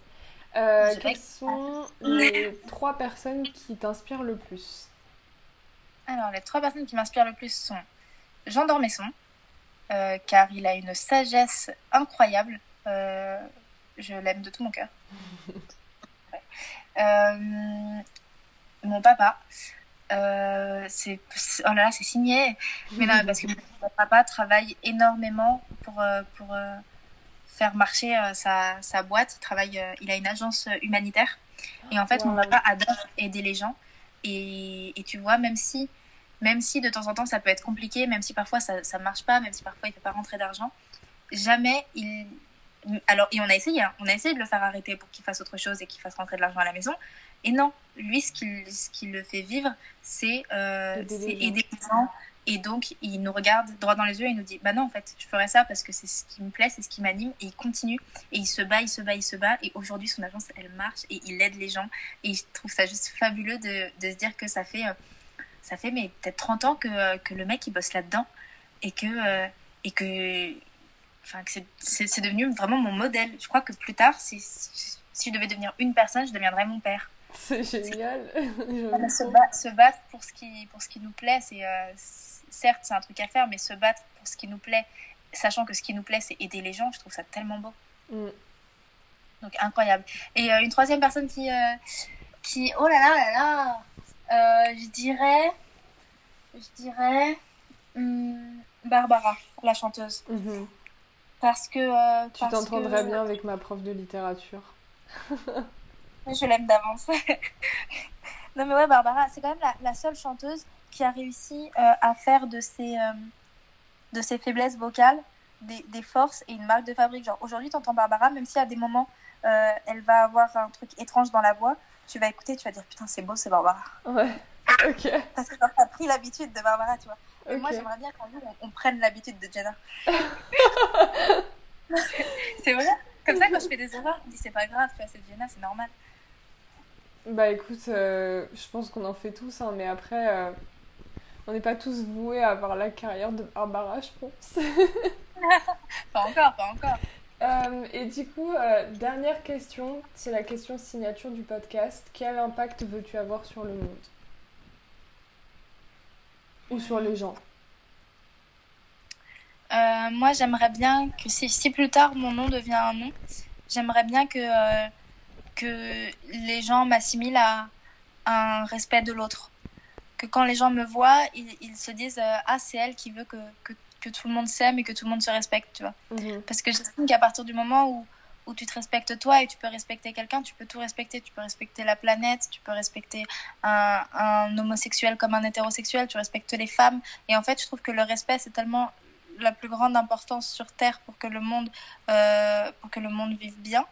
Euh, quelles sont les trois personnes qui t'inspirent le plus? Alors, les trois personnes qui m'inspirent le plus sont Jean Dormesson, euh, car il a une sagesse incroyable. Euh, je l'aime de tout mon cœur. Ouais. Mon papa, euh, c'est oh là là, c'est signé. Mais non, parce que mon papa travaille énormément pour, euh, pour euh, faire marcher sa, sa boîte. Il, travaille, il a une agence humanitaire. Et en fait, mon papa adore aider les gens. Et, et tu vois, même si, même si de temps en temps ça peut être compliqué, même si parfois ça ne marche pas, même si parfois il ne fait pas rentrer d'argent, jamais il. Alors, et on a essayé, hein, on a essayé de le faire arrêter pour qu'il fasse autre chose et qu'il fasse rentrer de l'argent à la maison. Et non, lui, ce qui, ce qui le fait vivre, c'est euh, Aider les gens. Et donc, il nous regarde droit dans les yeux et il nous dit Bah non, en fait, je ferai ça parce que c'est ce qui me plaît, c'est ce qui m'anime. Et il continue. Et il se bat, il se bat, il se bat. Et aujourd'hui, son agence, elle marche et il aide les gens. Et je trouve ça juste fabuleux de, de se dire que ça fait, euh, ça fait mais peut-être 30 ans que, euh, que le mec, il bosse là-dedans. Et que. et que enfin, que c'est- devenu vraiment mon modèle. Je crois que plus tard, si si je devais devenir une personne, je deviendrais mon père. C'est génial. Se, ba- se battre pour ce qui, pour ce qui nous plaît, c'est euh, certes c'est un truc à faire, mais se battre pour ce qui nous plaît, sachant que ce qui nous plaît c'est aider les gens, je trouve ça tellement beau. Mm. Donc incroyable. Et euh, une troisième personne qui, euh, qui, oh là là là là, je dirais, je dirais hum, Barbara, la chanteuse, Mhm. parce que Tu t'entendrais que- bien avec ma prof de littérature. Je l'aime d'avance. non mais ouais, Barbara, c'est quand même la, la seule chanteuse qui a réussi euh, à faire de ses, euh, de ses faiblesses vocales des, des forces et une marque de fabrique. Genre aujourd'hui, t'entends Barbara, même si à des moments euh, elle va avoir un truc étrange dans la voix, tu vas écouter, tu vas dire putain c'est beau, c'est Barbara. Ouais. Ok. Parce que t'as pris l'habitude de Barbara, tu vois. Et moi j'aimerais bien qu'un jour on, on prenne l'habitude de Jenna. c'est vrai. Comme ça, quand je fais des erreurs, je me dis c'est pas grave, tu vois, c'est Jenna, c'est normal. Bah écoute, euh, je pense qu'on en fait tous, hein, mais après, euh, on n'est pas tous voués à avoir la carrière de Barbara, je pense. Pas encore, pas encore. Euh, et du coup, dernière question, c'est la question signature du podcast. Quel impact veux-tu avoir sur le monde? Ou sur les gens? Moi, j'aimerais bien que si, si plus tard mon nom devient un nom, j'aimerais bien que, que les gens m'assimilent à, un respect de l'autre. Que quand les gens me voient, ils, ils se disent euh, Ah, c'est elle qui veut que, que, que, tout le monde s'aime et que tout le monde se respecte, tu vois. Mhm. Parce que j'estime qu'à partir du moment où, où tu te respectes toi et tu peux respecter quelqu'un, tu peux tout respecter. Tu peux respecter la planète, tu peux respecter un, un homosexuel comme un hétérosexuel, tu respectes les femmes. Et en fait, je trouve que le respect, c'est tellement la plus grande importance sur Terre pour que le monde, euh, pour que le monde vive bien.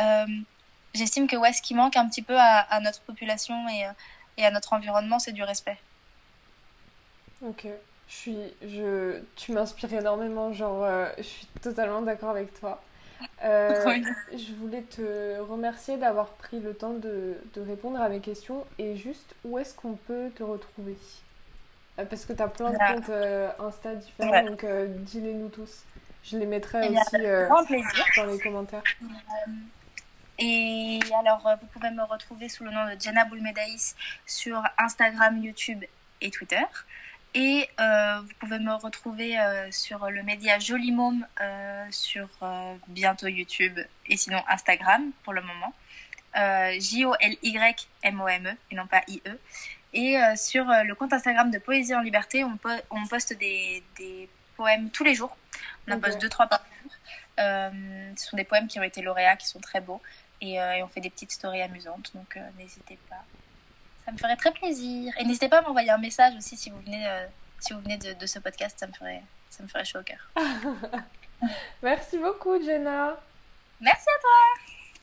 Euh, J'estime que ouais, ce qui manque un petit peu à, à notre population et, et, à notre environnement, c'est du respect. Ok. Je suis, je, tu m'inspires énormément, genre, euh, je suis totalement d'accord avec toi. Euh, je voulais te remercier d'avoir pris le temps de, de, répondre à mes questions et juste où est-ce qu'on peut te retrouver? Euh, Parce que tu as plein de comptes euh, Insta différents, Ouais. donc euh, dis-les nous tous. Je les mettrai Eh aussi euh, dans les commentaires. Et alors, euh, vous pouvez me retrouver sous le nom de Jenna Boulmedaïs sur Instagram, YouTube et Twitter. Et euh, vous pouvez me retrouver euh, sur le média Joli Môme euh, sur bientôt YouTube et sinon Instagram pour le moment. J-O-L-Y-M-O-M-E et non pas I-E. Et sur le compte Instagram de Poésie en Liberté, on, po on poste des, des, poèmes tous les jours. On en poste deux, trois par jour. Ce sont des poèmes qui ont été lauréats, qui sont très beaux. Et, euh, et on fait des petites stories amusantes. Donc euh, n'hésitez pas. Ça me ferait très plaisir. Et n'hésitez pas à m'envoyer un message aussi si vous venez, euh, si vous venez de, de ce podcast. Ça me ferait, ça me ferait chaud au cœur. Merci beaucoup, Jenna. Merci à toi